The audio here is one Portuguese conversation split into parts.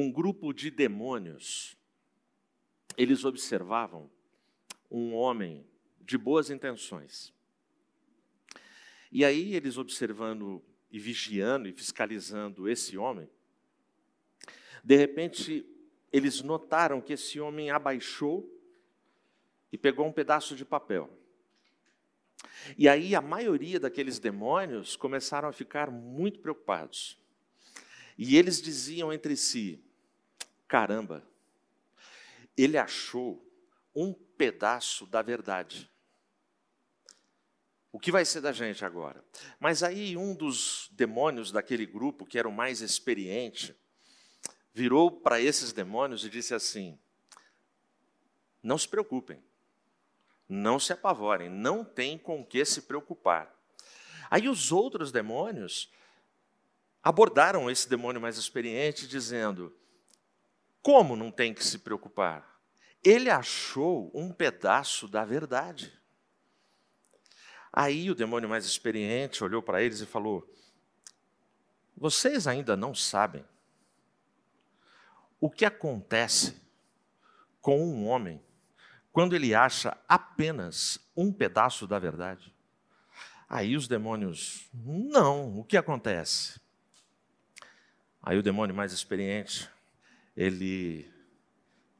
um grupo de demônios, eles observavam um homem de boas intenções. E aí, eles observando e vigiando e fiscalizando esse homem, de repente, eles notaram que esse homem abaixou e pegou um pedaço de papel. E aí a maioria daqueles demônios começaram a ficar muito preocupados. E eles diziam entre si: caramba, ele achou um pedaço da verdade. O que vai ser da gente agora? Mas aí um dos demônios daquele grupo, que era o mais experiente, virou para esses demônios e disse assim: Não se preocupem, não se apavorem, não tem com que se preocupar. Aí os outros demônios abordaram esse demônio mais experiente, dizendo: Como não tem que se preocupar? Ele achou um pedaço da verdade. Aí o demônio mais experiente olhou para eles e falou: Vocês ainda não sabem o que acontece com um homem quando ele acha apenas um pedaço da verdade? Aí os demônios, não, o que acontece? Aí o demônio mais experiente, ele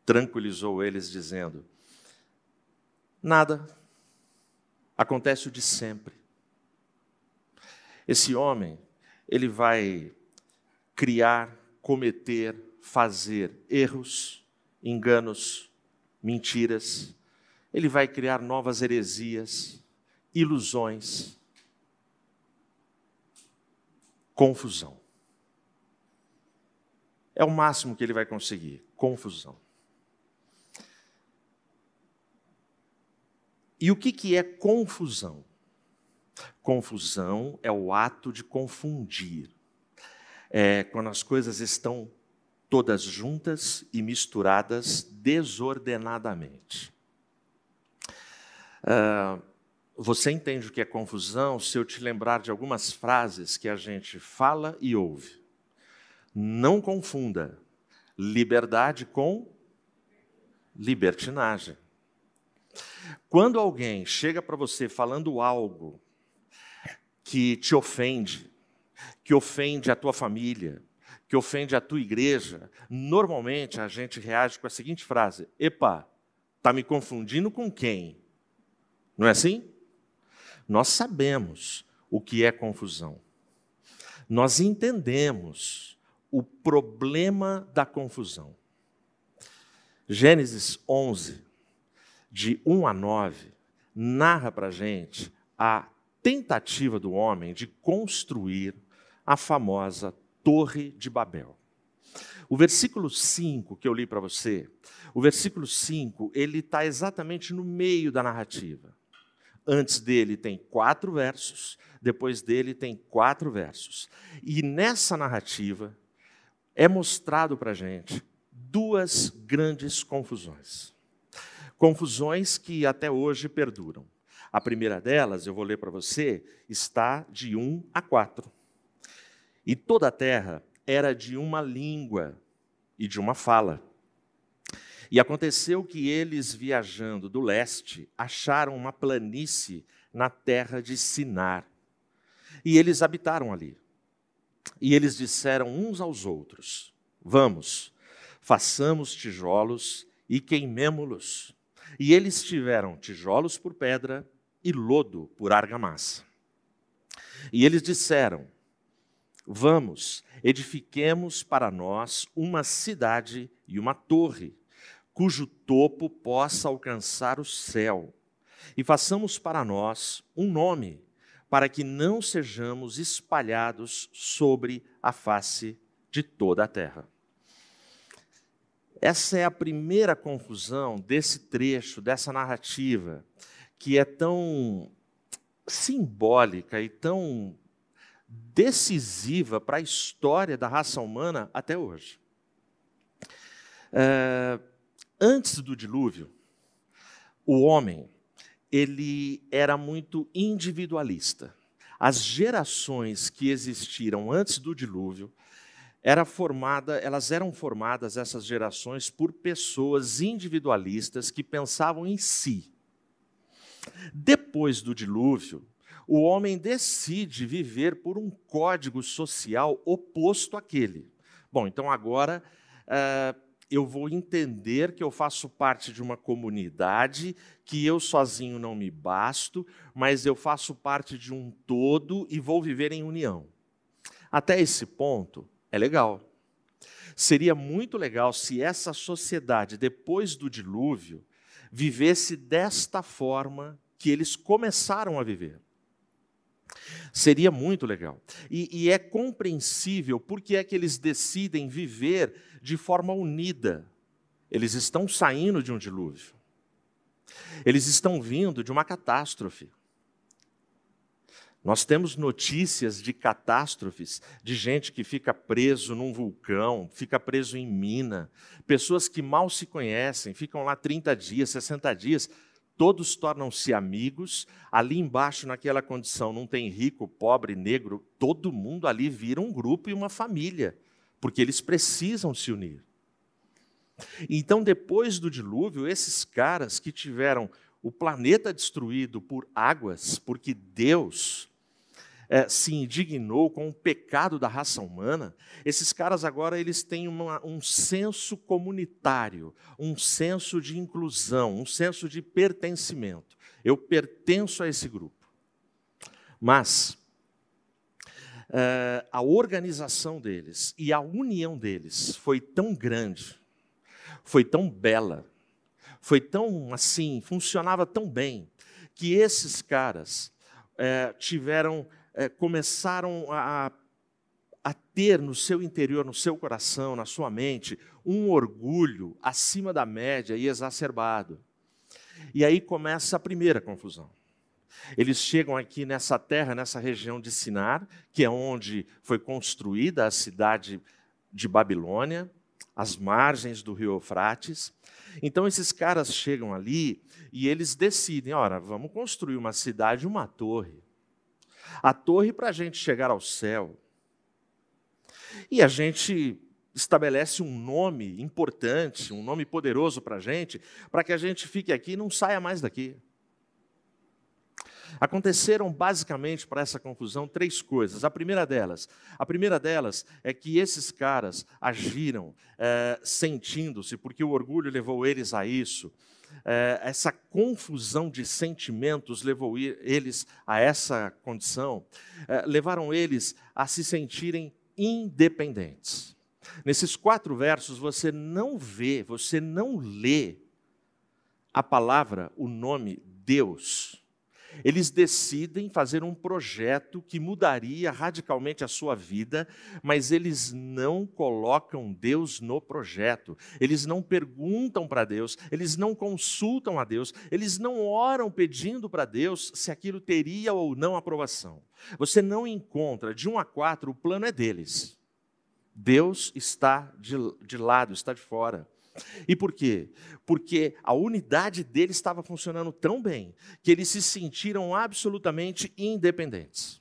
tranquilizou eles, dizendo: Nada, acontece o de sempre. Esse homem, ele vai criar, cometer, fazer erros, enganos, mentiras, ele vai criar novas heresias, ilusões, confusão. É o máximo que ele vai conseguir confusão. E o que, que é confusão? Confusão é o ato de confundir. É quando as coisas estão todas juntas e misturadas desordenadamente. Uh, você entende o que é confusão se eu te lembrar de algumas frases que a gente fala e ouve. Não confunda liberdade com libertinagem. Quando alguém chega para você falando algo que te ofende, que ofende a tua família, que ofende a tua igreja, normalmente a gente reage com a seguinte frase: Epa, está me confundindo com quem? Não é assim? Nós sabemos o que é confusão. Nós entendemos o problema da confusão. Gênesis 11, de 1 a 9, narra para a gente a tentativa do homem de construir a famosa Torre de Babel. O versículo 5 que eu li para você, o versículo 5, ele está exatamente no meio da narrativa. Antes dele tem quatro versos, depois dele tem quatro versos. E nessa narrativa é mostrado para a gente duas grandes confusões. Confusões que até hoje perduram. A primeira delas, eu vou ler para você, está de 1 a 4. E toda a terra era de uma língua e de uma fala. E aconteceu que eles, viajando do leste, acharam uma planície na terra de Sinar. E eles habitaram ali. E eles disseram uns aos outros: Vamos, façamos tijolos e queimemo-los. E eles tiveram tijolos por pedra e lodo por argamassa. E eles disseram: Vamos, edifiquemos para nós uma cidade e uma torre, cujo topo possa alcançar o céu, e façamos para nós um nome, para que não sejamos espalhados sobre a face de toda a terra. Essa é a primeira confusão desse trecho, dessa narrativa, que é tão simbólica e tão decisiva para a história da raça humana até hoje. É, antes do dilúvio, o homem ele era muito individualista. As gerações que existiram antes do dilúvio era formada, elas eram formadas essas gerações por pessoas individualistas que pensavam em si. Depois do dilúvio, o homem decide viver por um código social oposto àquele. Bom, então agora uh, eu vou entender que eu faço parte de uma comunidade, que eu sozinho não me basto, mas eu faço parte de um todo e vou viver em união. Até esse ponto, é legal. Seria muito legal se essa sociedade, depois do dilúvio, vivesse desta forma que eles começaram a viver. Seria muito legal. E, e, é compreensível porque é que eles decidem viver de forma unida. Eles estão saindo de um dilúvio. Eles estão vindo de uma catástrofe. Nós temos notícias de catástrofes, de gente que fica preso num vulcão, fica preso em mina, pessoas que mal se conhecem, ficam lá 30 dias, 60 dias, todos tornam-se amigos. Ali embaixo, naquela condição, não tem rico, pobre, negro, todo mundo ali vira um grupo e uma família, porque eles precisam se unir. Então, depois do dilúvio, esses caras que tiveram o planeta destruído por águas, porque Deus é, se indignou com o pecado da raça humana, esses caras agora eles têm uma, um senso comunitário, um senso de inclusão, um senso de pertencimento. Eu pertenço a esse grupo. Mas é, a organização deles e a união deles foi tão grande, foi tão bela, foi tão assim, funcionava tão bem, que esses caras é, tiveram é, começaram a, a ter no seu interior, no seu coração, na sua mente, um orgulho acima da média e exacerbado. E aí começa a primeira confusão. Eles chegam aqui nessa terra, nessa região de Sinar, que é onde foi construída a cidade de Babilônia, às margens do rio Eufrates. Então esses caras chegam ali e eles decidem, ora, vamos construir uma cidade, uma torre a torre para a gente chegar ao céu. E a gente estabelece um nome importante, um nome poderoso para a gente, para que a gente fique aqui e não saia mais daqui. Aconteceram basicamente para essa confusão três coisas. A primeira delas, a primeira delas é que esses caras agiram é, sentindo-se, porque o orgulho levou eles a isso, essa confusão de sentimentos levou eles a essa condição, é, levaram eles a se sentirem independentes. Nesses quatro versos você não vê, você não lê a palavra, o nome Deus eles decidem fazer um projeto que mudaria radicalmente a sua vida, mas eles não colocam Deus no projeto. Eles não perguntam para Deus, eles não consultam a Deus, eles não oram pedindo para Deus se aquilo teria ou não aprovação. Você não encontra, de um a quatro, o plano é deles. Deus está de, de lado, está de fora. E por quê? Porque a unidade deles estava funcionando tão bem que eles se sentiram absolutamente independentes.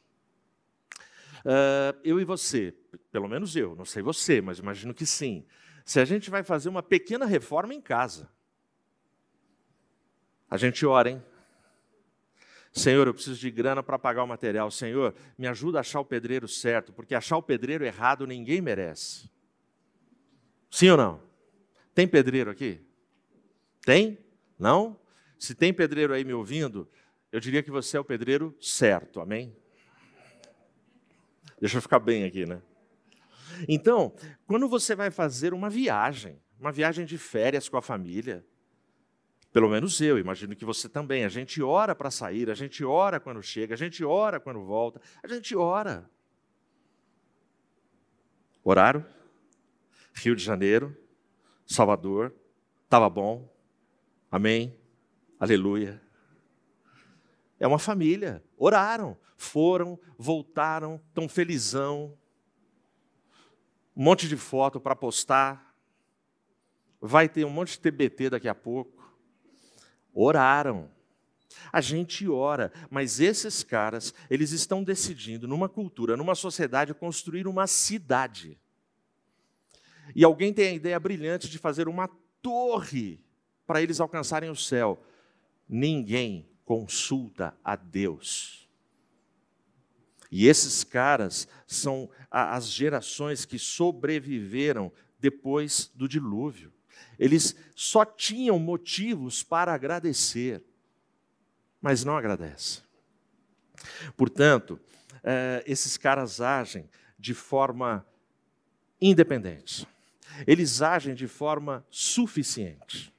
Uh, eu e você, pelo menos eu, não sei você, mas imagino que sim. Se a gente vai fazer uma pequena reforma em casa, a gente ora, hein? Senhor, eu preciso de grana para pagar o material. Senhor, me ajuda a achar o pedreiro certo, porque achar o pedreiro errado ninguém merece. Sim ou não? Tem pedreiro aqui? Tem? Não? Se tem pedreiro aí me ouvindo, eu diria que você é o pedreiro certo, amém? Deixa eu ficar bem aqui, né? Então, quando você vai fazer uma viagem, uma viagem de férias com a família, pelo menos eu, imagino que você também, a gente ora para sair, a gente ora quando chega, a gente ora quando volta, a gente ora. Horário? Rio de Janeiro, Salvador, estava bom, amém, aleluia. É uma família, oraram, foram, voltaram, estão felizão, um monte de foto para postar, vai ter um monte de TBT daqui a pouco. Oraram. A gente ora, mas esses caras, eles estão decidindo, numa cultura, numa sociedade, construir uma cidade. E alguém tem a ideia brilhante de fazer uma torre para eles alcançarem o céu. Ninguém consulta a Deus. E esses caras são as gerações que sobreviveram depois do dilúvio. Eles só tinham motivos para agradecer, mas não agradecem. Portanto, eh, esses caras agem de forma independente. Eles agem de forma suficiente.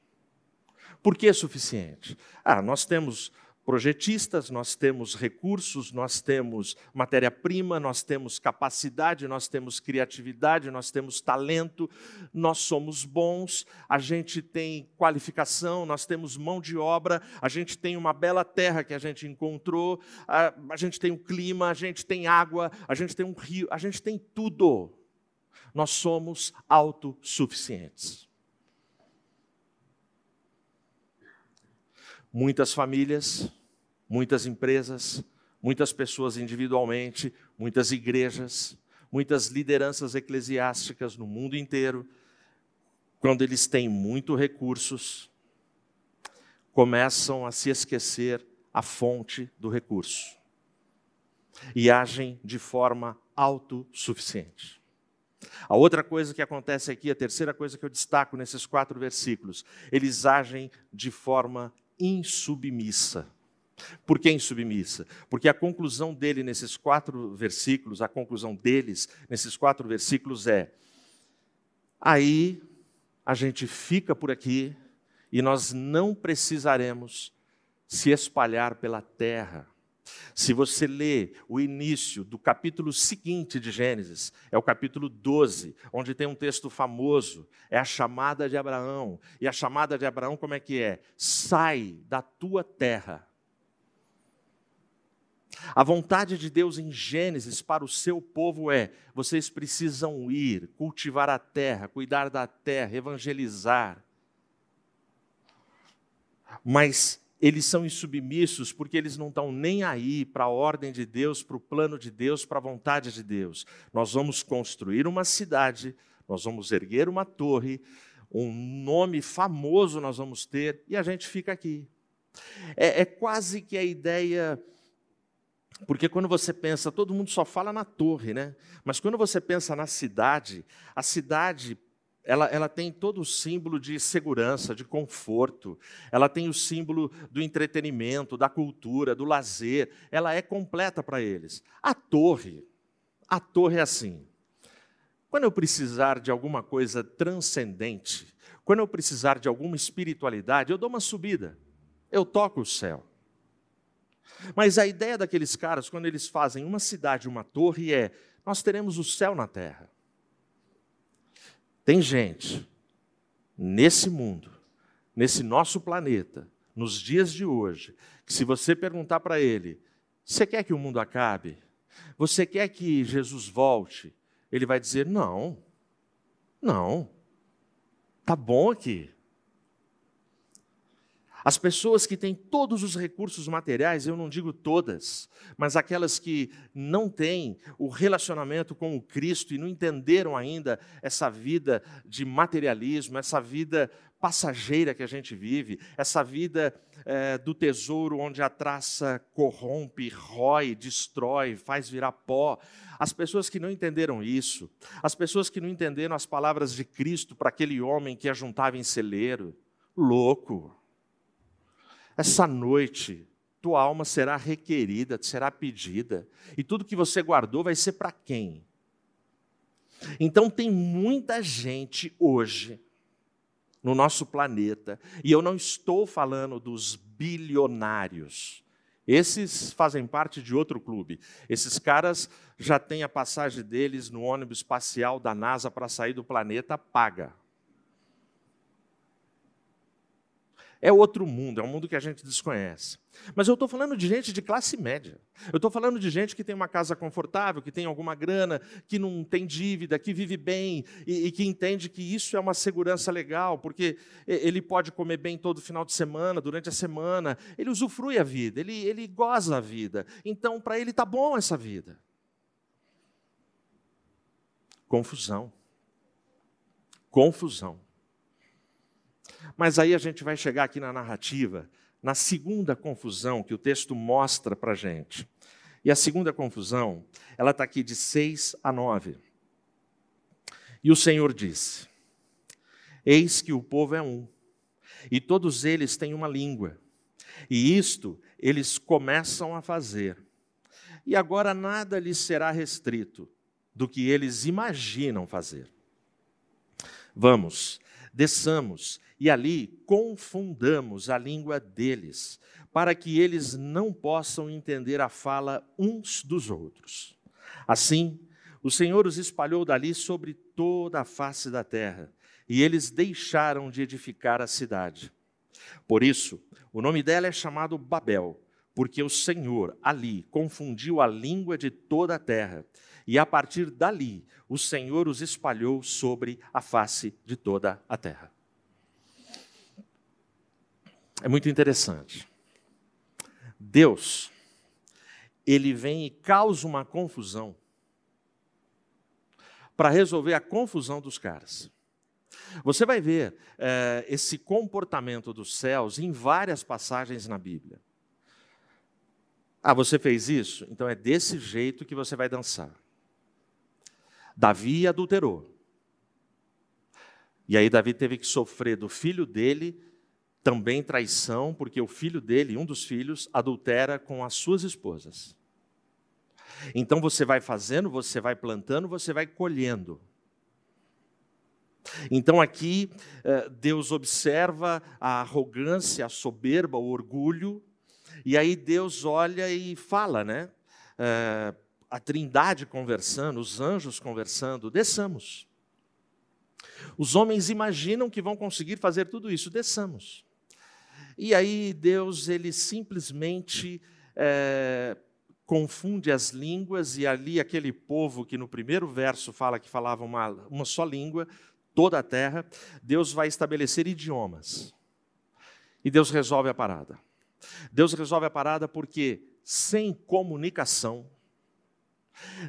Por que suficiente? Ah, nós temos projetistas, nós temos recursos, nós temos matéria-prima, nós temos capacidade, nós temos criatividade, nós temos talento, nós somos bons, a gente tem qualificação, nós temos mão de obra, a gente tem uma bela terra que a gente encontrou, a, a gente tem o um clima, a gente tem água, a gente tem um rio, a gente tem tudo. Nós somos autossuficientes. Muitas famílias muitas empresas, muitas pessoas individualmente, muitas igrejas, muitas lideranças eclesiásticas no mundo inteiro, quando eles têm muito recursos, começam a se esquecer a fonte do recurso e agem de forma autossuficiente. A outra coisa que acontece aqui, a terceira coisa que eu destaco nesses quatro versículos, eles agem de forma insubmissa. Por que insubmissa? Porque a conclusão dele nesses quatro versículos, a conclusão deles nesses quatro versículos é: aí a gente fica por aqui e nós não precisaremos se espalhar pela terra. Se você lê o início do capítulo seguinte de Gênesis, é o capítulo 12, onde tem um texto famoso, é a chamada de Abraão. E a chamada de Abraão, como é que é? Sai da tua terra a vontade de Deus em Gênesis para o seu povo é: vocês precisam ir, cultivar a terra, cuidar da terra, evangelizar. Mas eles são insubmissos porque eles não estão nem aí para a ordem de Deus, para o plano de Deus, para a vontade de Deus. Nós vamos construir uma cidade, nós vamos erguer uma torre, um nome famoso nós vamos ter e a gente fica aqui. É, é quase que a ideia porque quando você pensa, todo mundo só fala na torre, né? Mas quando você pensa na cidade, a cidade ela, ela, tem todo o símbolo de segurança, de conforto, ela tem o símbolo do entretenimento, da cultura, do lazer, ela é completa para eles. A torre, a torre é assim. Quando eu precisar de alguma coisa transcendente, quando eu precisar de alguma espiritualidade, eu dou uma subida, eu toco o céu. Mas a ideia daqueles caras, quando eles fazem uma cidade, uma torre, é: nós teremos o céu na terra. Tem gente nesse mundo, nesse nosso planeta, nos dias de hoje, que se você perguntar para ele: você quer que o mundo acabe? Você quer que Jesus volte? Ele vai dizer: não, não, tá bom aqui. As pessoas que têm todos os recursos materiais, eu não digo todas, mas aquelas que não têm o relacionamento com o Cristo e não entenderam ainda essa vida de materialismo, essa vida passageira que a gente vive, essa vida é, do tesouro onde a traça corrompe, rói, destrói, faz virar pó. As pessoas que não entenderam isso, as pessoas que não entenderam as palavras de Cristo para aquele homem que ajuntava em celeiro, louco essa noite, tua alma será requerida, será pedida, e tudo que você guardou vai ser para quem? Então, tem muita gente hoje no nosso planeta, e eu não estou falando dos bilionários. Esses fazem parte de outro clube. Esses caras já têm a passagem deles no ônibus espacial da NASA para sair do planeta paga. É outro mundo, é um mundo que a gente desconhece. Mas eu estou falando de gente de classe média. Eu estou falando de gente que tem uma casa confortável, que tem alguma grana, que não tem dívida, que vive bem e, e, que entende que isso é uma segurança legal, porque ele pode comer bem todo final de semana, durante a semana. Ele usufrui a vida, ele, ele goza a vida. Então, para ele está bom essa vida. Confusão. confusão. Mas aí a gente vai chegar aqui na narrativa, na segunda confusão que o texto mostra para a gente. E a segunda confusão, ela está aqui de 6 a 9. E o Senhor disse: Eis que o povo é um, e todos eles têm uma língua, e isto eles começam a fazer. E agora nada lhes será restrito do que eles imaginam fazer. Vamos, desçamos e ali confundamos a língua deles, para que eles não possam entender a fala uns dos outros. Assim, o Senhor os espalhou dali sobre toda a face da terra, e eles deixaram de edificar a cidade. Por isso, o nome dela é chamado Babel, porque o Senhor ali confundiu a língua de toda a terra, e a partir dali o Senhor os espalhou sobre a face de toda a terra. É muito interessante. Deus, ele vem e causa uma confusão para resolver a confusão dos caras. Você vai ver é, esse comportamento dos céus em várias passagens na Bíblia. Ah, você fez isso? Então é desse jeito que você vai dançar. Davi adulterou. E aí Davi teve que sofrer do filho dele também traição, porque o filho dele, um dos filhos, adultera com as suas esposas. Então você vai fazendo, você vai plantando, você vai colhendo. Então aqui eh, Deus observa a arrogância, a soberba, o orgulho, e aí Deus olha e fala, né? Eh, a trindade conversando, os anjos conversando, desçamos. Os homens imaginam que vão conseguir fazer tudo isso, desçamos. E aí Deus, ele simplesmente é, confunde as línguas, e ali aquele povo que no primeiro verso fala que falava uma, uma só língua, toda a terra, Deus vai estabelecer idiomas. E Deus resolve a parada. Deus resolve a parada porque sem comunicação,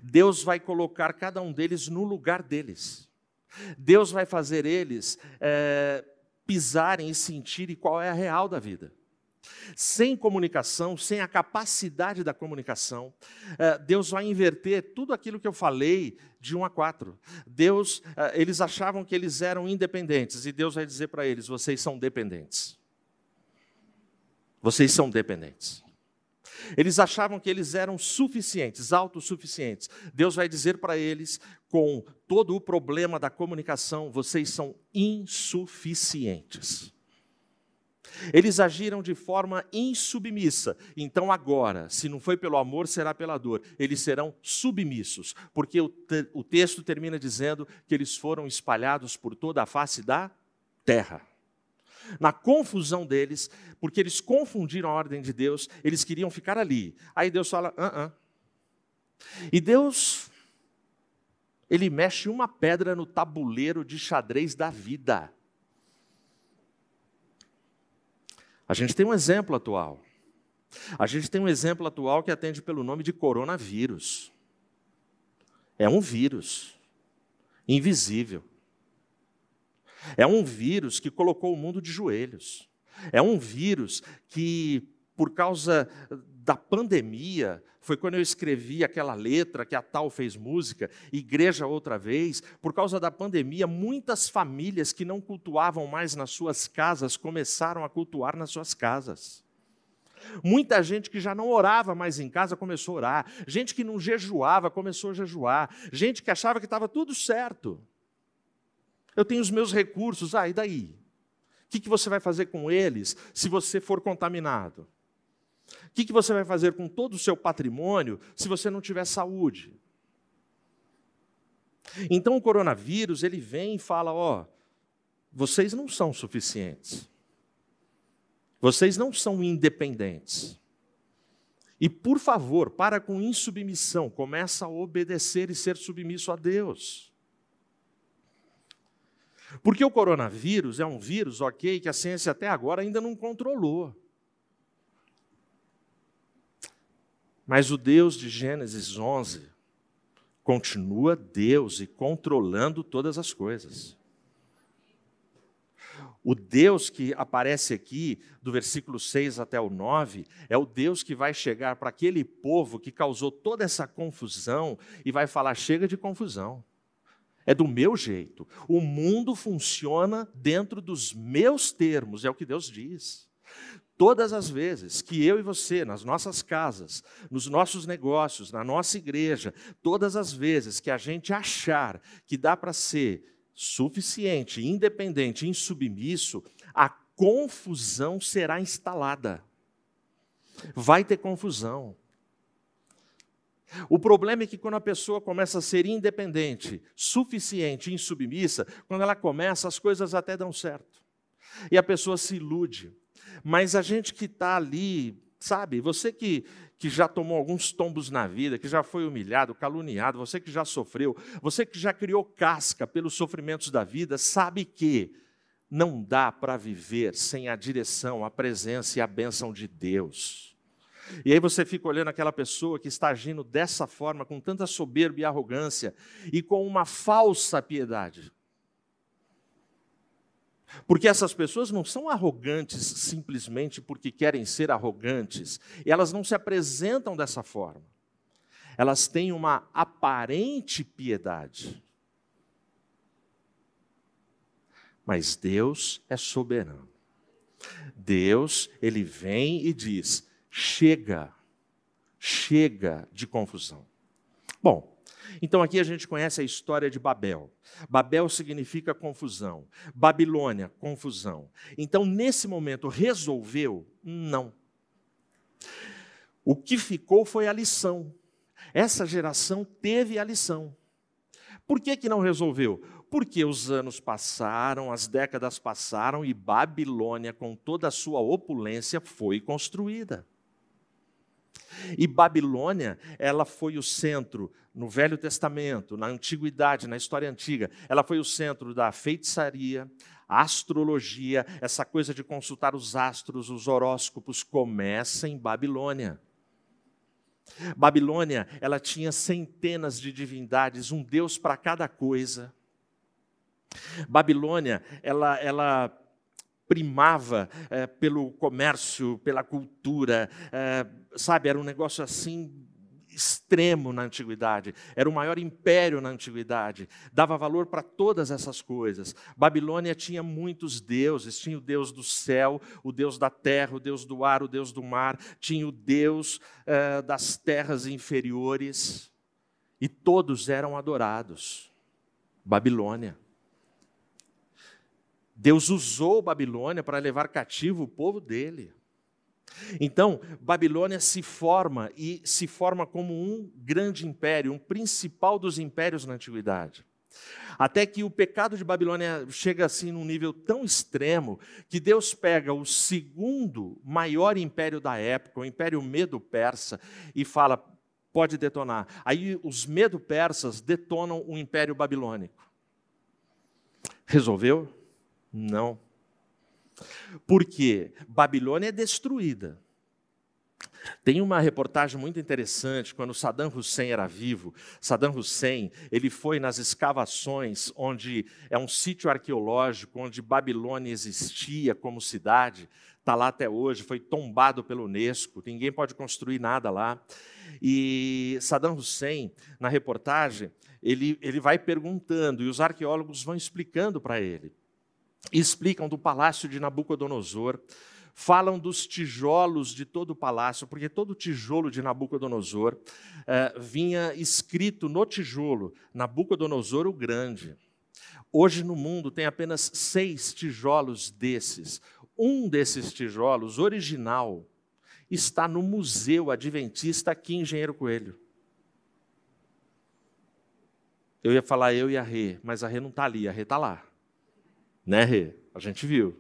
Deus vai colocar cada um deles no lugar deles. Deus vai fazer eles é, pisarem e sentirem qual é a real da vida. Sem comunicação, sem a capacidade da comunicação, eh, Deus vai inverter tudo aquilo que eu falei de 1 a 4. Deus, eh, eles achavam que eles eram independentes, e Deus vai dizer para eles: vocês são dependentes. Vocês são dependentes. Eles achavam que eles eram suficientes, autossuficientes. Deus vai dizer para eles, com todo o problema da comunicação, vocês são insuficientes. Eles agiram de forma insubmissa. Então, agora, se não foi pelo amor, será pela dor. Eles serão submissos, porque o, te o texto termina dizendo que eles foram espalhados por toda a face da terra na confusão deles, porque eles confundiram a ordem de Deus, eles queriam ficar ali. Aí Deus fala: ah, ah. E Deus, ele mexe uma pedra no tabuleiro de xadrez da vida. A gente tem um exemplo atual. A gente tem um exemplo atual que atende pelo nome de coronavírus. É um vírus invisível. É um vírus que colocou o mundo de joelhos. É um vírus que, por causa da pandemia, foi quando eu escrevi aquela letra que a tal fez música, Igreja Outra Vez. Por causa da pandemia, muitas famílias que não cultuavam mais nas suas casas começaram a cultuar nas suas casas. Muita gente que já não orava mais em casa começou a orar. Gente que não jejuava começou a jejuar. Gente que achava que estava tudo certo. Eu tenho os meus recursos, ah, e daí? O que, que você vai fazer com eles se você for contaminado? O que, que você vai fazer com todo o seu patrimônio se você não tiver saúde? Então o coronavírus, ele vem e fala, ó, vocês não são suficientes. Vocês não são independentes. E por favor, para com insubmissão, começa a obedecer e ser submisso a Deus. Porque o coronavírus é um vírus, ok, que a ciência até agora ainda não controlou. Mas o Deus de Gênesis 11 continua Deus e controlando todas as coisas. O Deus que aparece aqui, do versículo 6 até o 9, é o Deus que vai chegar para aquele povo que causou toda essa confusão e vai falar: chega de confusão. É do meu jeito. O mundo funciona dentro dos meus termos, é o que Deus diz. Todas as vezes que eu e você, nas nossas casas, nos nossos negócios, na nossa igreja, todas as vezes que a gente achar que dá para ser suficiente, independente, insubmisso, a confusão será instalada. Vai ter confusão. O problema é que quando a pessoa começa a ser independente, suficiente, insubmissa, quando ela começa, as coisas até dão certo. E a pessoa se ilude. Mas a gente que está ali, sabe, você que, que já tomou alguns tombos na vida, que já foi humilhado, caluniado, você que já sofreu, você que já criou casca pelos sofrimentos da vida, sabe que não dá para viver sem a direção, a presença e a bênção de Deus. E aí você fica olhando aquela pessoa que está agindo dessa forma, com tanta soberba e arrogância, e com uma falsa piedade. Porque essas pessoas não são arrogantes simplesmente porque querem ser arrogantes, e elas não se apresentam dessa forma. Elas têm uma aparente piedade. Mas Deus é soberano. Deus, ele vem e diz: chega, chega de confusão. Bom, então aqui a gente conhece a história de Babel. Babel significa confusão. Babilônia, confusão. Então, nesse momento, resolveu? Não. O que ficou foi a lição. Essa geração teve a lição. Por que, que não resolveu? Porque os anos passaram, as décadas passaram e Babilônia, com toda a sua opulência, foi construída. E Babilônia, ela foi o centro no Velho Testamento, na antiguidade, na história antiga, ela foi o centro da feitiçaria, astrologia, essa coisa de consultar os astros, os horóscopos, começa em Babilônia. Babilônia, ela tinha centenas de divindades, um deus para cada coisa. Babilônia, ela, ela primava é, pelo comércio, pela cultura, é, sabe, era um negócio assim extremo na antiguidade, era o maior império na antiguidade, dava valor para todas essas coisas. Babilônia tinha muitos deuses, tinha o deus do céu, o deus da terra, o deus do ar, o deus do mar, tinha o deus é, das terras inferiores, e todos eram adorados. Babilônia. Deus usou Babilônia para levar cativo o povo dele. Então, Babilônia se forma e se forma como um grande império, um principal dos impérios na antiguidade. Até que o pecado de Babilônia chega assim num nível tão extremo que Deus pega o segundo maior império da época, o Império Medo-Persa, e fala: pode detonar. Aí os Medo-Persas detonam o Império Babilônico. Resolveu? Não. Porque Babilônia é destruída. Tem uma reportagem muito interessante quando Saddam Hussein era vivo. Saddam Hussein, ele foi nas escavações onde é um sítio arqueológico onde Babilônia existia como cidade, está lá até hoje, foi tombado pelo UNESCO, ninguém pode construir nada lá. E Saddam Hussein, na reportagem, ele, ele vai perguntando e os arqueólogos vão explicando para ele explicam do palácio de Nabucodonosor, falam dos tijolos de todo o palácio, porque todo tijolo de Nabucodonosor eh, vinha escrito no tijolo, Nabucodonosor o Grande. Hoje no mundo tem apenas seis tijolos desses. Um desses tijolos, original, está no Museu Adventista aqui em Engenheiro Coelho. Eu ia falar eu e a Rê, mas a Rê não está ali, a Rê está lá. Né, Rê? A gente viu.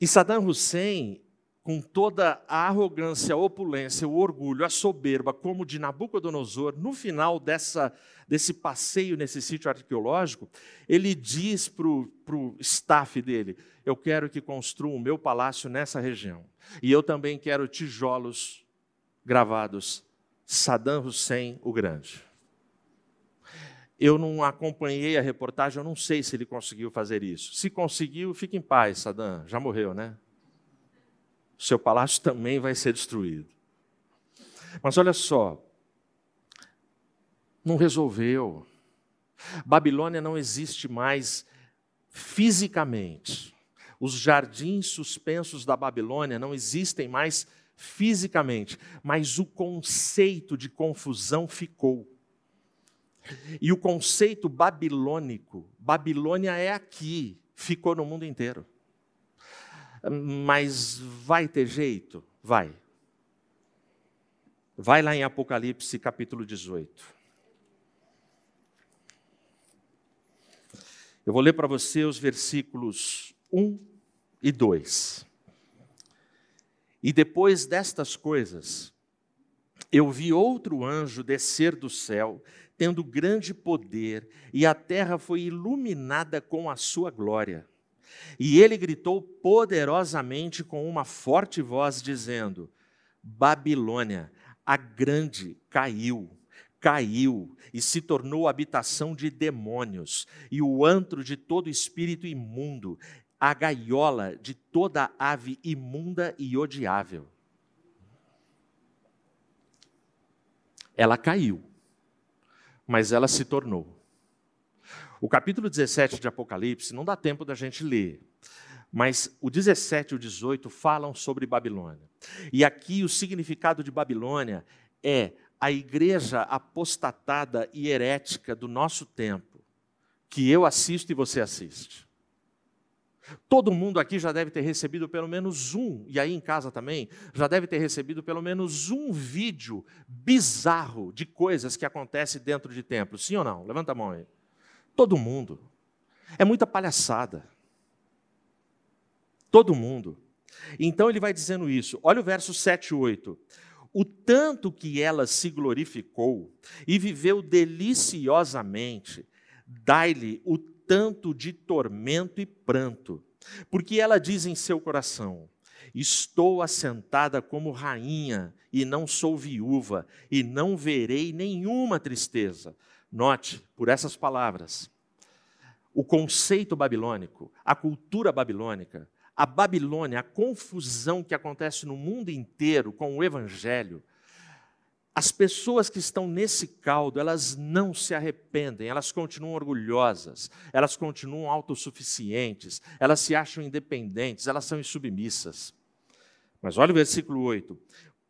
E Saddam Hussein, com toda a arrogância, a opulência, o orgulho, a soberba, como de Nabucodonosor, no final dessa, desse passeio nesse sítio arqueológico, ele diz para o staff dele: Eu quero que construam o meu palácio nessa região. E eu também quero tijolos gravados. Saddam Hussein o Grande. Eu não acompanhei a reportagem, eu não sei se ele conseguiu fazer isso. Se conseguiu, fique em paz, Saddam, já morreu, né? Seu palácio também vai ser destruído. Mas olha só, não resolveu. Babilônia não existe mais fisicamente. Os jardins suspensos da Babilônia não existem mais fisicamente, mas o conceito de confusão ficou. E o conceito babilônico, Babilônia é aqui, ficou no mundo inteiro. Mas vai ter jeito? Vai. Vai lá em Apocalipse capítulo 18. Eu vou ler para você os versículos 1 e 2. E depois destas coisas, eu vi outro anjo descer do céu, tendo grande poder, e a terra foi iluminada com a sua glória. E ele gritou poderosamente com uma forte voz, dizendo: Babilônia, a grande, caiu caiu e se tornou habitação de demônios, e o antro de todo espírito imundo, a gaiola de toda ave imunda e odiável. Ela caiu, mas ela se tornou. O capítulo 17 de Apocalipse não dá tempo da gente ler, mas o 17 e o 18 falam sobre Babilônia. E aqui o significado de Babilônia é a igreja apostatada e herética do nosso tempo, que eu assisto e você assiste. Todo mundo aqui já deve ter recebido pelo menos um, e aí em casa também, já deve ter recebido pelo menos um vídeo bizarro de coisas que acontecem dentro de templos. Sim ou não? Levanta a mão aí. Todo mundo. É muita palhaçada. Todo mundo. Então ele vai dizendo isso. Olha o verso 7 e 8 o tanto que ela se glorificou e viveu deliciosamente, dai-lhe o tanto de tormento e pranto, porque ela diz em seu coração: Estou assentada como rainha e não sou viúva, e não verei nenhuma tristeza. Note, por essas palavras, o conceito babilônico, a cultura babilônica, a Babilônia, a confusão que acontece no mundo inteiro com o Evangelho, as pessoas que estão nesse caldo, elas não se arrependem, elas continuam orgulhosas, elas continuam autossuficientes, elas se acham independentes, elas são insubmissas. Mas olha o versículo 8: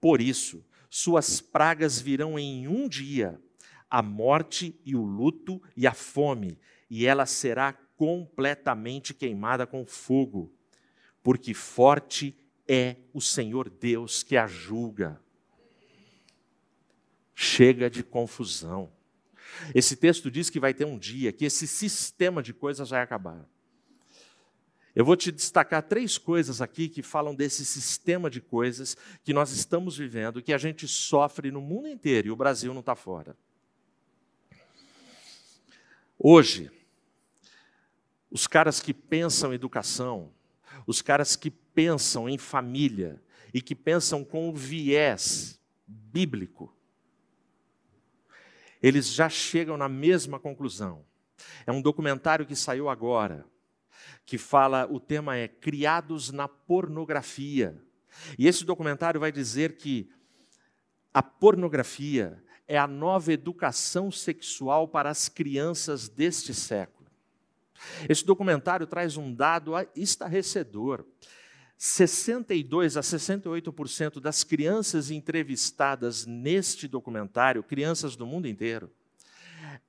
Por isso, suas pragas virão em um dia, a morte e o luto e a fome, e ela será completamente queimada com fogo porque forte é o Senhor Deus que a julga. Chega de confusão. Esse texto diz que vai ter um dia que esse sistema de coisas vai acabar. Eu vou te destacar três coisas aqui que falam desse sistema de coisas que nós estamos vivendo, que a gente sofre no mundo inteiro e o Brasil não está fora. Hoje, os caras que pensam em educação, os caras que pensam em família e que pensam com o viés bíblico, eles já chegam na mesma conclusão. É um documentário que saiu agora, que fala, o tema é Criados na Pornografia. E esse documentário vai dizer que a pornografia é a nova educação sexual para as crianças deste século. Esse documentário traz um dado estarrecedor. 62 a 68% das crianças entrevistadas neste documentário, crianças do mundo inteiro,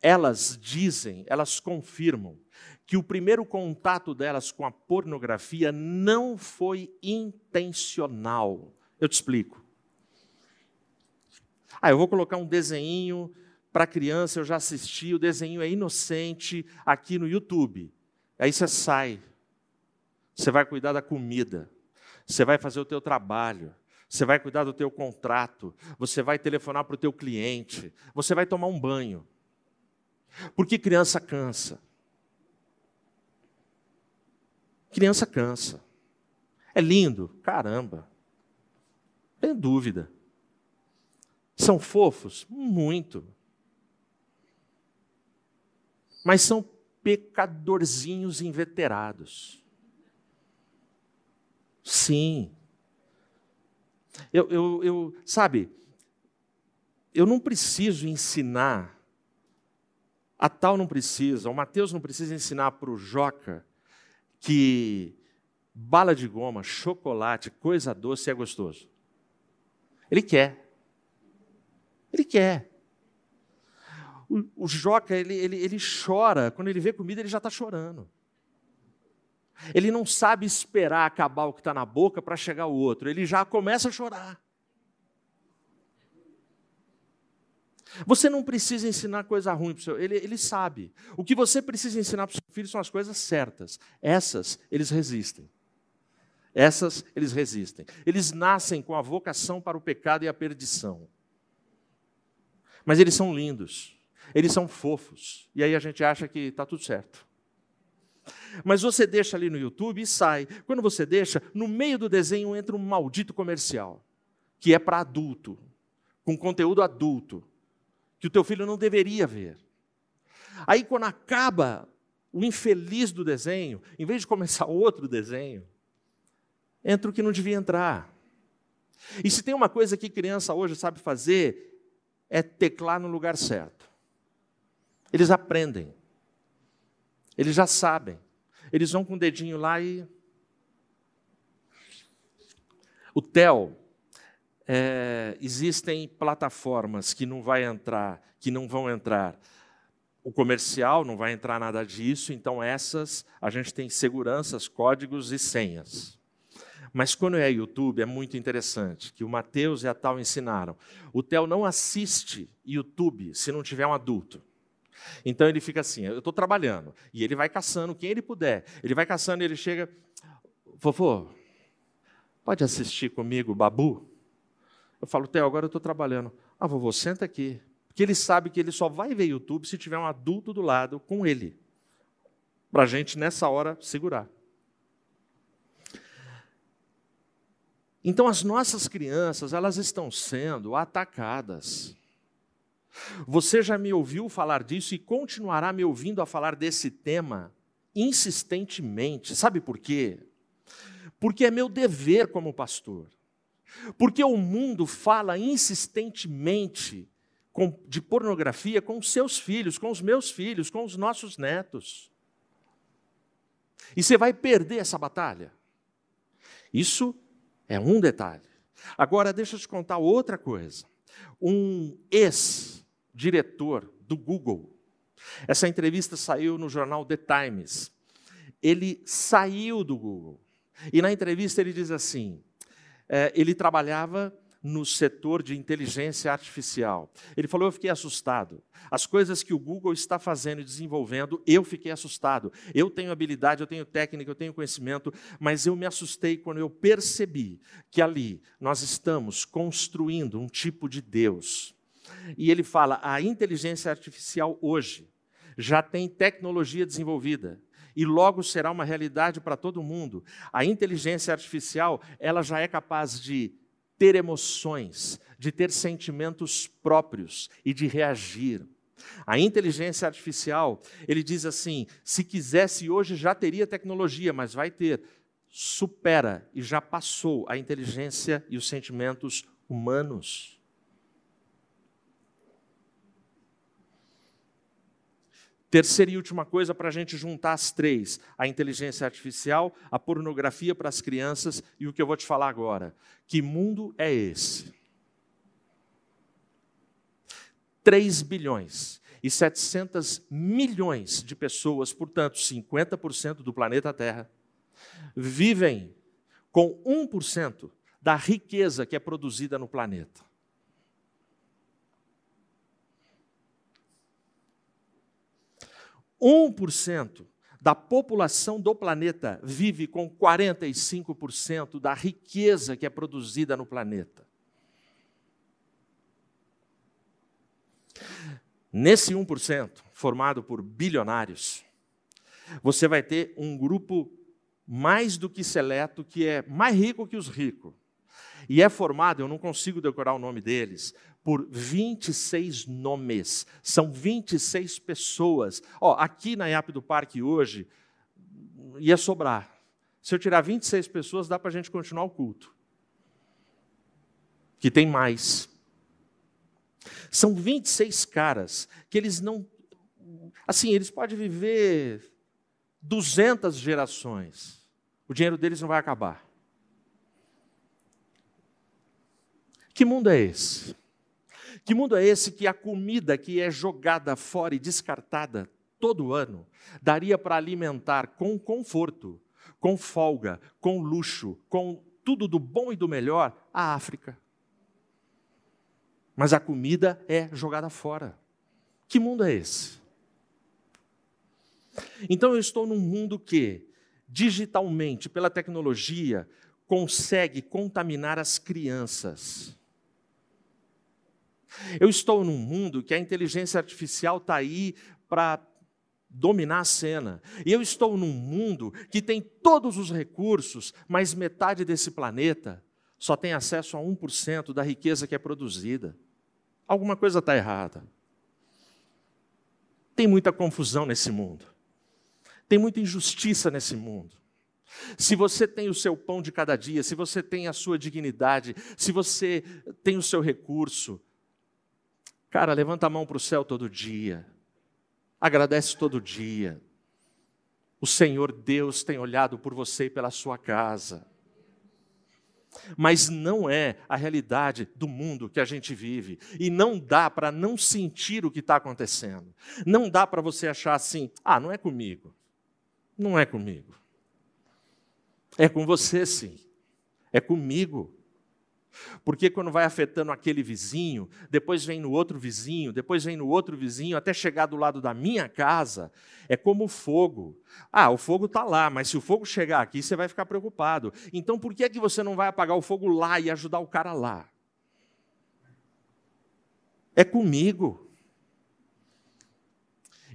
elas dizem, elas confirmam que o primeiro contato delas com a pornografia não foi intencional. Eu te explico. Ah, eu vou colocar um desenho para criança, eu já assisti, o desenho é inocente aqui no YouTube. Aí você sai, você vai cuidar da comida, você vai fazer o teu trabalho, você vai cuidar do teu contrato, você vai telefonar para o teu cliente, você vai tomar um banho. Porque criança cansa. Criança cansa. É lindo, caramba. Tem dúvida. São fofos? Muito. mas são pecadorzinhos inveterados. Sim. Eu, eu, eu, sabe, eu não preciso ensinar, a tal não precisa, o Mateus não precisa ensinar para o Joca que bala de goma, chocolate, coisa doce é gostoso. Ele quer. Ele quer. O, o Joca, ele, ele, ele chora, quando ele vê comida, ele já está chorando. Ele não sabe esperar acabar o que está na boca para chegar o outro, ele já começa a chorar. Você não precisa ensinar coisa ruim para o seu ele, ele sabe. O que você precisa ensinar para o seu filho são as coisas certas. Essas, eles resistem. Essas, eles resistem. Eles nascem com a vocação para o pecado e a perdição. Mas eles são lindos. Eles são fofos. E aí a gente acha que está tudo certo. Mas você deixa ali no YouTube e sai. Quando você deixa, no meio do desenho entra um maldito comercial, que é para adulto, com conteúdo adulto, que o teu filho não deveria ver. Aí quando acaba o infeliz do desenho, em vez de começar outro desenho, entra o que não devia entrar. E se tem uma coisa que criança hoje sabe fazer, é teclar no lugar certo. Eles aprendem. Eles já sabem. Eles vão com o dedinho lá e. O TEL, é, existem plataformas que não vai entrar, que não vão entrar. O comercial não vai entrar nada disso, então essas a gente tem seguranças, códigos e senhas. Mas quando é YouTube, é muito interessante, que o Mateus e a Tal ensinaram. O Theo não assiste YouTube se não tiver um adulto. Então ele fica assim, eu estou trabalhando, e ele vai caçando quem ele puder. Ele vai caçando e ele chega, vovô, pode assistir comigo, Babu? Eu falo, Theo, agora eu estou trabalhando. Ah, vovô, senta aqui. Porque ele sabe que ele só vai ver YouTube se tiver um adulto do lado com ele. Para a gente, nessa hora, segurar. Então, as nossas crianças, elas estão sendo atacadas. Você já me ouviu falar disso e continuará me ouvindo a falar desse tema insistentemente. Sabe por quê? Porque é meu dever como pastor. Porque o mundo fala insistentemente de pornografia com seus filhos, com os meus filhos, com os nossos netos. E você vai perder essa batalha. Isso é um detalhe. Agora, deixa eu te contar outra coisa. Um ex diretor do Google. Essa entrevista saiu no jornal The Times. Ele saiu do Google. E na entrevista ele diz assim: é, ele trabalhava no setor de inteligência artificial. Ele falou: Eu fiquei assustado. As coisas que o Google está fazendo e desenvolvendo, eu fiquei assustado. Eu tenho habilidade, eu tenho técnica, eu tenho conhecimento, mas eu me assustei quando eu percebi que ali nós estamos construindo um tipo de Deus e ele fala: a inteligência artificial hoje já tem tecnologia desenvolvida e logo será uma realidade para todo mundo. A inteligência artificial, ela já é capaz de ter emoções, de ter sentimentos próprios e de reagir. A inteligência artificial, ele diz assim: se quisesse hoje já teria tecnologia, mas vai ter. Supera e já passou a inteligência e os sentimentos humanos. Terceira e última coisa para a gente juntar as três: a inteligência artificial, a pornografia para as crianças e o que eu vou te falar agora. Que mundo é esse? 3 bilhões e 700 milhões de pessoas, portanto, 50% do planeta Terra, vivem com 1% da riqueza que é produzida no planeta. 1% da população do planeta vive com 45% da riqueza que é produzida no planeta. Nesse 1%, formado por bilionários, você vai ter um grupo mais do que seleto que é mais rico que os ricos. E é formado, eu não consigo decorar o nome deles, por 26 nomes. São 26 pessoas. Ó, aqui na IAP do Parque hoje, ia sobrar. Se eu tirar 26 pessoas, dá para a gente continuar o culto. Que tem mais. São 26 caras que eles não. Assim, eles podem viver 200 gerações. O dinheiro deles não vai acabar. Que mundo é esse? Que mundo é esse que a comida que é jogada fora e descartada todo ano daria para alimentar com conforto, com folga, com luxo, com tudo do bom e do melhor a África? Mas a comida é jogada fora. Que mundo é esse? Então eu estou num mundo que, digitalmente, pela tecnologia, consegue contaminar as crianças. Eu estou num mundo que a inteligência artificial está aí para dominar a cena. E eu estou num mundo que tem todos os recursos, mas metade desse planeta só tem acesso a 1% da riqueza que é produzida. Alguma coisa está errada. Tem muita confusão nesse mundo. Tem muita injustiça nesse mundo. Se você tem o seu pão de cada dia, se você tem a sua dignidade, se você tem o seu recurso, cara, levanta a mão para o céu todo dia, agradece todo dia. O Senhor Deus tem olhado por você e pela sua casa. Mas não é a realidade do mundo que a gente vive. E não dá para não sentir o que está acontecendo. Não dá para você achar assim: ah, não é comigo. Não é comigo. É com você sim. É comigo. Porque quando vai afetando aquele vizinho, depois vem no outro vizinho, depois vem no outro vizinho, até chegar do lado da minha casa, é como o fogo. Ah, o fogo está lá, mas se o fogo chegar aqui, você vai ficar preocupado. Então por que é que você não vai apagar o fogo lá e ajudar o cara lá? É comigo.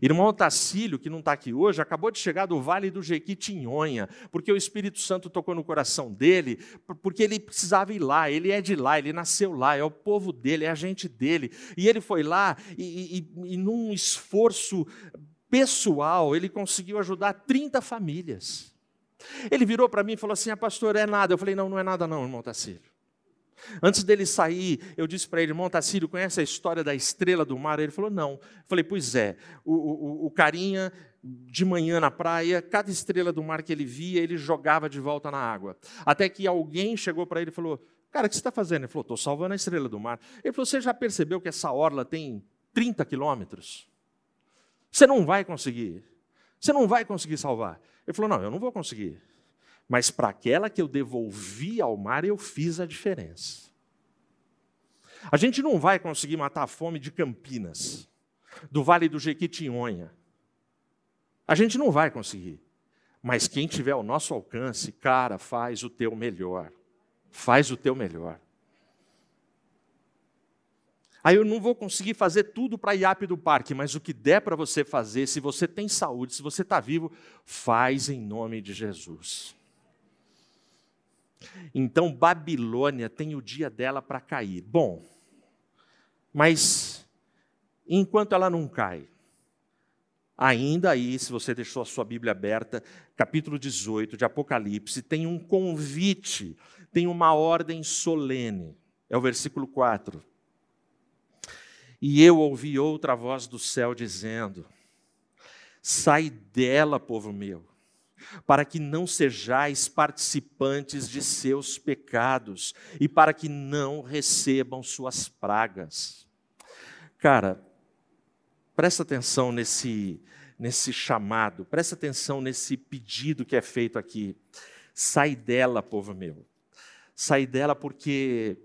Irmão Otacílio, que não está aqui hoje, acabou de chegar do Vale do Jequitinhonha, porque o Espírito Santo tocou no coração dele, porque ele precisava ir lá, ele é de lá, ele nasceu lá, é o povo dele, é a gente dele. E ele foi lá e, e, e num esforço pessoal, ele conseguiu ajudar 30 famílias. Ele virou para mim e falou assim: ah, pastor, é nada. Eu falei: não, não é nada, não, irmão Tacílio. Antes dele sair, eu disse para ele, irmão Tacílio, conhece a história da estrela do mar? Ele falou, não. Eu falei, pois é, o, o, o carinha de manhã na praia, cada estrela do mar que ele via, ele jogava de volta na água. Até que alguém chegou para ele e falou, cara, o que você está fazendo? Ele falou, estou salvando a estrela do mar. Ele falou, você já percebeu que essa orla tem 30 quilômetros? Você não vai conseguir. Você não vai conseguir salvar. Ele falou, não, eu não vou conseguir mas para aquela que eu devolvi ao mar, eu fiz a diferença. A gente não vai conseguir matar a fome de Campinas, do Vale do Jequitinhonha. A gente não vai conseguir. Mas quem tiver ao nosso alcance, cara, faz o teu melhor. Faz o teu melhor. Aí eu não vou conseguir fazer tudo para IAP do parque, mas o que der para você fazer, se você tem saúde, se você está vivo, faz em nome de Jesus. Então Babilônia tem o dia dela para cair. Bom, mas enquanto ela não cai, ainda aí, se você deixou a sua Bíblia aberta, capítulo 18 de Apocalipse, tem um convite, tem uma ordem solene. É o versículo 4. E eu ouvi outra voz do céu dizendo: Sai dela, povo meu para que não sejais participantes de seus pecados e para que não recebam suas pragas. Cara, presta atenção nesse, nesse chamado, presta atenção nesse pedido que é feito aqui. Sai dela, povo meu. Sai dela porque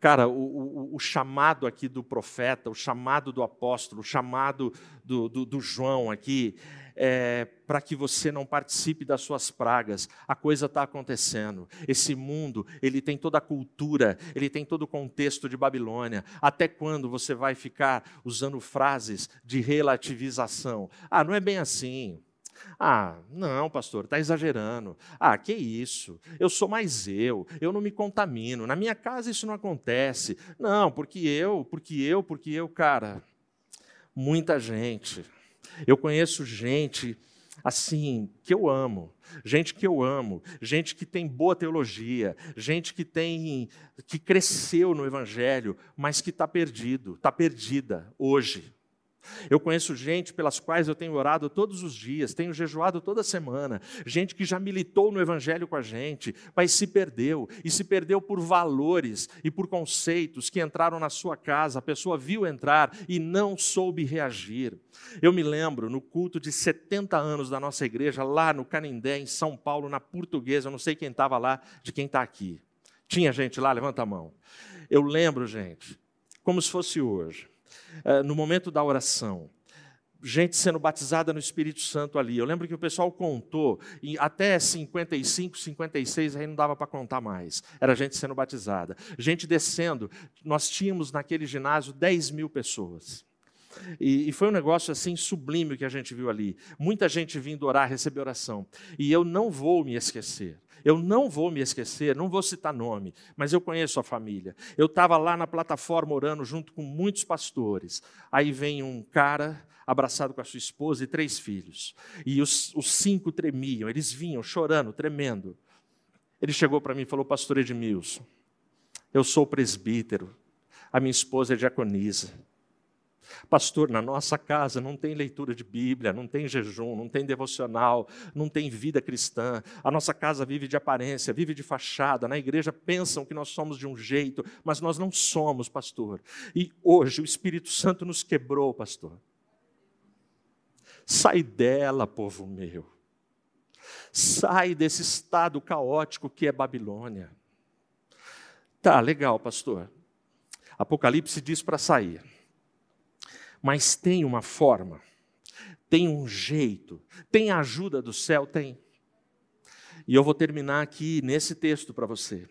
Cara, o, o, o, chamado aqui do profeta, o chamado do apóstolo, o chamado do, do, do João aqui, é, para que você não participe das suas pragas. A coisa está acontecendo. Esse mundo, ele tem toda a cultura, ele tem todo o contexto de Babilônia. Até quando você vai ficar usando frases de relativização? Ah, não é bem assim. Ah, não, pastor, está exagerando. Ah, que isso? Eu sou mais eu, eu não me contamino. Na minha casa isso não acontece. Não, porque eu, porque eu, porque eu, cara. Muita gente. Eu conheço gente assim, que eu amo, gente que eu amo, gente que tem boa teologia, gente que tem que cresceu no evangelho, mas que está perdido, está perdida hoje. Eu conheço gente pelas quais eu tenho orado todos os dias, tenho jejuado toda semana, gente que já militou no Evangelho com a gente, mas se perdeu, e se perdeu por valores e por conceitos que entraram na sua casa, a pessoa viu entrar e não soube reagir. Eu me lembro no culto de 70 anos da nossa igreja, lá no Canindé, em São Paulo, na Portuguesa, eu não sei quem estava lá, de quem está aqui. Tinha gente lá? Levanta a mão. Eu lembro, gente, como se fosse hoje no momento da oração, gente sendo batizada no Espírito Santo ali. Eu lembro que o pessoal contou, até 55, 56, aí não dava para contar mais. Era gente sendo batizada. Gente descendo. Nós tínhamos naquele ginásio 10 mil pessoas. E, e, foi um negócio assim sublime que a gente viu ali. Muita gente vindo orar, receber oração. E eu não vou me esquecer. Eu não vou me esquecer, não vou citar nome, mas eu conheço a família. Eu estava lá na plataforma orando junto com muitos pastores. Aí vem um cara abraçado com a sua esposa e três filhos. E os, os cinco tremiam, eles vinham chorando, tremendo. Ele chegou para mim e falou: Pastor Edmilson, eu sou presbítero, a minha esposa é diaconisa. Pastor, na nossa casa não tem leitura de Bíblia, não tem jejum, não tem devocional, não tem vida cristã. A nossa casa vive de aparência, vive de fachada. Na igreja pensam que nós somos de um jeito, mas nós não somos, pastor. E hoje o Espírito Santo nos quebrou, pastor. Sai dela, povo meu. Sai desse estado caótico que é Babilônia. Tá, legal, pastor. Apocalipse diz para sair mas tem uma forma, tem um jeito, tem a ajuda do céu? Tem. E eu vou terminar aqui nesse texto para você.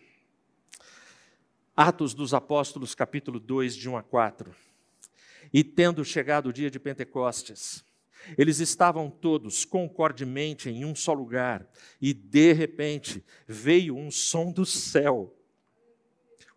Atos dos Apóstolos, capítulo 2, de 1 a 4. E tendo chegado o dia de Pentecostes, eles estavam todos concordemente em um só lugar, e de repente veio um som do céu,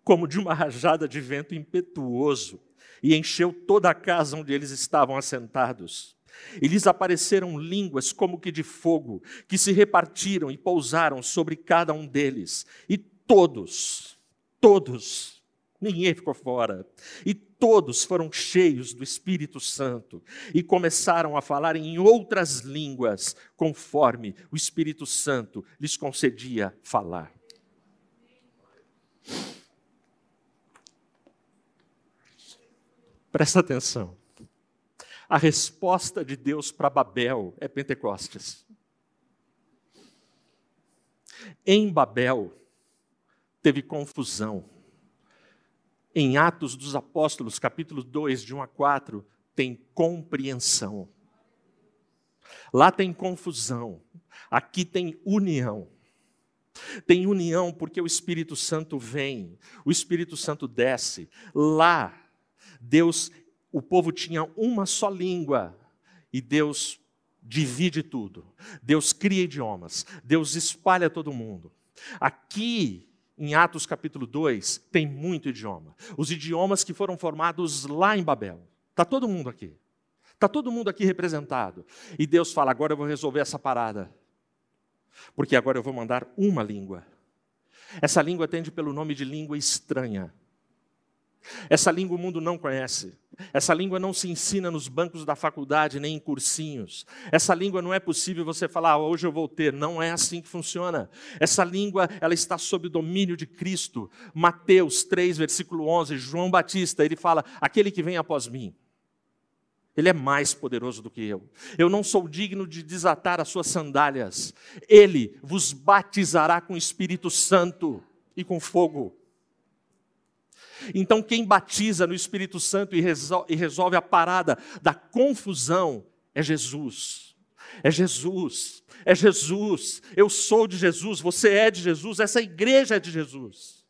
como de uma rajada de vento impetuoso e encheu toda a casa onde eles estavam assentados. E lhes apareceram línguas como que de fogo, que se repartiram e pousaram sobre cada um deles. E todos, todos, ninguém ficou fora, e todos foram cheios do Espírito Santo e começaram a falar em outras línguas, conforme o Espírito Santo lhes concedia falar. Presta atenção. A resposta de Deus para Babel é Pentecostes. Em Babel, teve confusão. Em Atos dos Apóstolos, capítulo 2, de 1 a 4, tem compreensão. Lá tem confusão, aqui tem união. Tem união porque o Espírito Santo vem, o Espírito Santo desce. Lá Deus, o povo tinha uma só língua e Deus divide tudo. Deus cria idiomas, Deus espalha todo mundo. Aqui, em Atos capítulo 2, tem muito idioma. Os idiomas que foram formados lá em Babel. Está todo mundo aqui. Está todo mundo aqui representado. E Deus fala: agora eu vou resolver essa parada. Porque agora eu vou mandar uma língua. Essa língua atende pelo nome de língua estranha. Essa língua o mundo não conhece. Essa língua não se ensina nos bancos da faculdade nem em cursinhos. Essa língua não é possível você falar, ah, hoje eu vou ter. Não é assim que funciona. Essa língua, ela está sob o domínio de Cristo. Mateus 3, versículo 11, João Batista, ele fala: aquele que vem após mim. Ele é mais poderoso do que eu. Eu não sou digno de desatar as suas sandálias. Ele vos batizará com o Espírito Santo e com fogo. Então, quem batiza no Espírito Santo e resolve, a parada da confusão é Jesus. É Jesus. É Jesus. Eu sou de Jesus, você é de Jesus, essa igreja é de Jesus.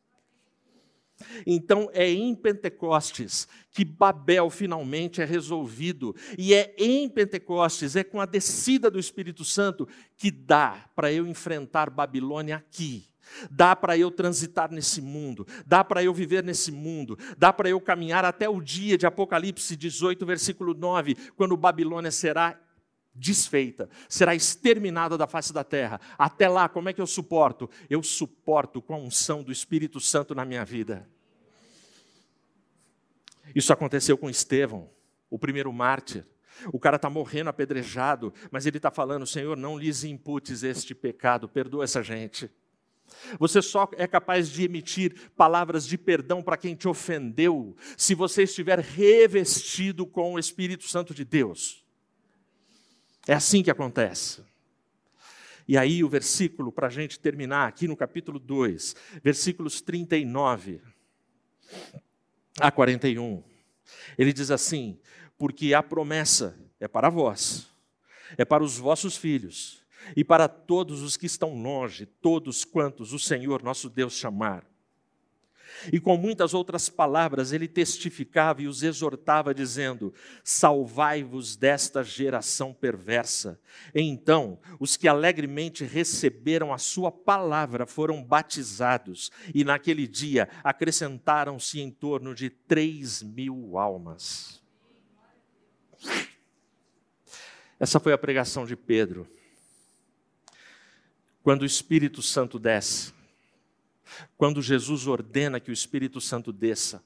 Então é em Pentecostes que Babel finalmente é resolvido, e é em Pentecostes, é com a descida do Espírito Santo que dá para eu enfrentar Babilônia aqui. Dá para eu transitar nesse mundo, dá para eu viver nesse mundo, dá para eu caminhar até o dia de Apocalipse 18, versículo 9, quando Babilônia será desfeita, será exterminada da face da terra. Até lá, como é que eu suporto? Eu suporto com a unção do Espírito Santo na minha vida. Isso aconteceu com Estevão, o primeiro mártir. O cara está morrendo apedrejado, mas ele está falando: Senhor, não lhes imputes este pecado, perdoa essa gente. Você só é capaz de emitir palavras de perdão para quem te ofendeu se você estiver revestido com o Espírito Santo de Deus. É assim que acontece. E aí, o versículo, para a gente terminar, aqui no capítulo 2, versículos 39 a 41. Ele diz assim: Porque a promessa é para vós, é para os vossos filhos e para todos os que estão longe, todos quantos o Senhor nosso Deus chamar. E com muitas outras palavras ele testificava e os exortava, dizendo: Salvai-vos desta geração perversa. E então, os que alegremente receberam a sua palavra foram batizados, e naquele dia acrescentaram-se em torno de três mil almas. Essa foi a pregação de Pedro. Quando o Espírito Santo desce, quando Jesus ordena que o Espírito Santo desça,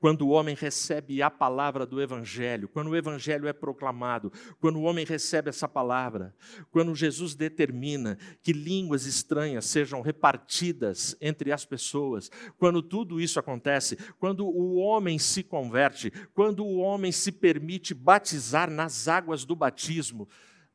quando o homem recebe a palavra do Evangelho, quando o Evangelho é proclamado, quando o homem recebe essa palavra, quando Jesus determina que línguas estranhas sejam repartidas entre as pessoas, quando tudo isso acontece, quando o homem se converte, quando o homem se permite batizar nas águas do batismo,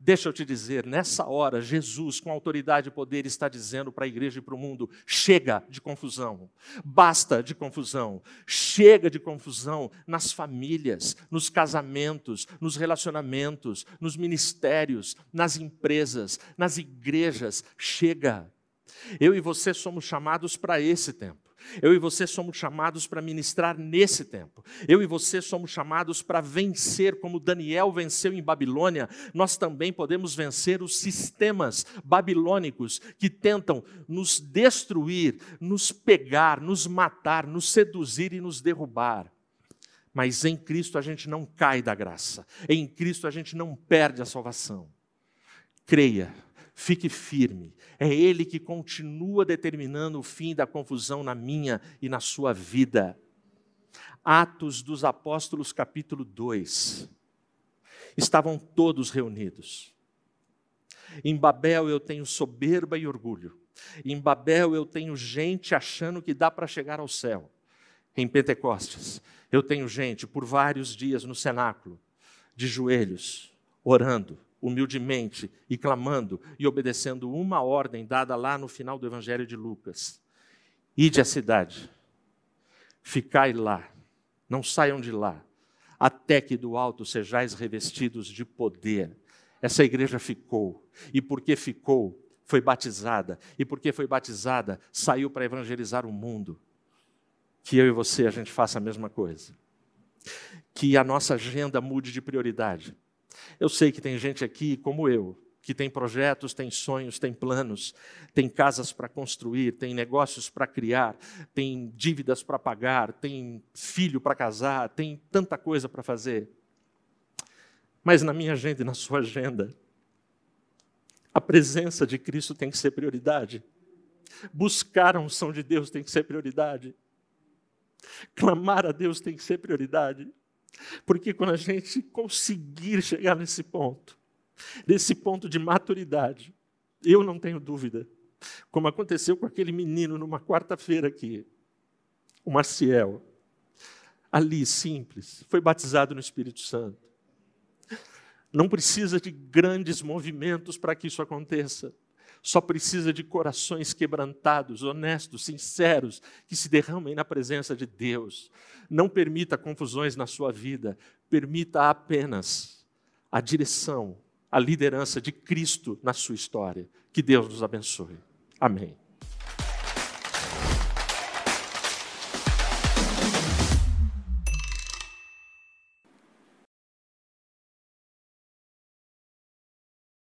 Deixa eu te dizer, nessa hora, Jesus, com autoridade e poder, está dizendo para a igreja e para o mundo: chega de confusão, basta de confusão, chega de confusão nas famílias, nos casamentos, nos relacionamentos, nos ministérios, nas empresas, nas igrejas, chega. Eu e você somos chamados para esse tempo. Eu e você somos chamados para ministrar nesse tempo. Eu e você somos chamados para vencer, como Daniel venceu em Babilônia. Nós também podemos vencer os sistemas babilônicos que tentam nos destruir, nos pegar, nos matar, nos seduzir e nos derrubar. Mas em Cristo a gente não cai da graça. Em Cristo a gente não perde a salvação. Creia Fique firme. É Ele que continua determinando o fim da confusão na minha e na sua vida. Atos dos Apóstolos, capítulo 2. Estavam todos reunidos. Em Babel eu tenho soberba e orgulho. Em Babel eu tenho gente achando que dá para chegar ao céu. Em Pentecostes eu tenho gente por vários dias no cenáculo, de joelhos, orando, humildemente e clamando e obedecendo uma ordem dada lá no final do Evangelho de Lucas: Ide à cidade, ficai lá, não saiam de lá, até que do alto sejais revestidos de poder. Essa igreja ficou, e porque ficou, foi batizada, e porque foi batizada, saiu para evangelizar o mundo. Que eu e você a gente faça a mesma coisa. Que a nossa agenda mude de prioridade eu sei que tem gente aqui, como eu, que tem projetos, tem sonhos, tem planos, tem casas para construir, tem negócios para criar, tem dívidas para pagar, tem filho para casar, tem tanta coisa para fazer. Mas na minha agenda e na sua agenda, a presença de Cristo tem que ser prioridade. Buscar a unção de Deus tem que ser prioridade. Clamar a Deus tem que ser prioridade. Porque quando a gente conseguir chegar nesse ponto, nesse ponto de maturidade, eu não tenho dúvida, como aconteceu com aquele menino numa quarta-feira aqui, o Marciel, ali, simples, foi batizado no Espírito Santo. Não precisa de grandes movimentos para que isso aconteça só precisa de corações quebrantados, honestos, sinceros, que se derramem na presença de Deus. Não permita confusões na sua vida, permita apenas a direção, a liderança de Cristo na sua história. Que Deus nos abençoe. Amém.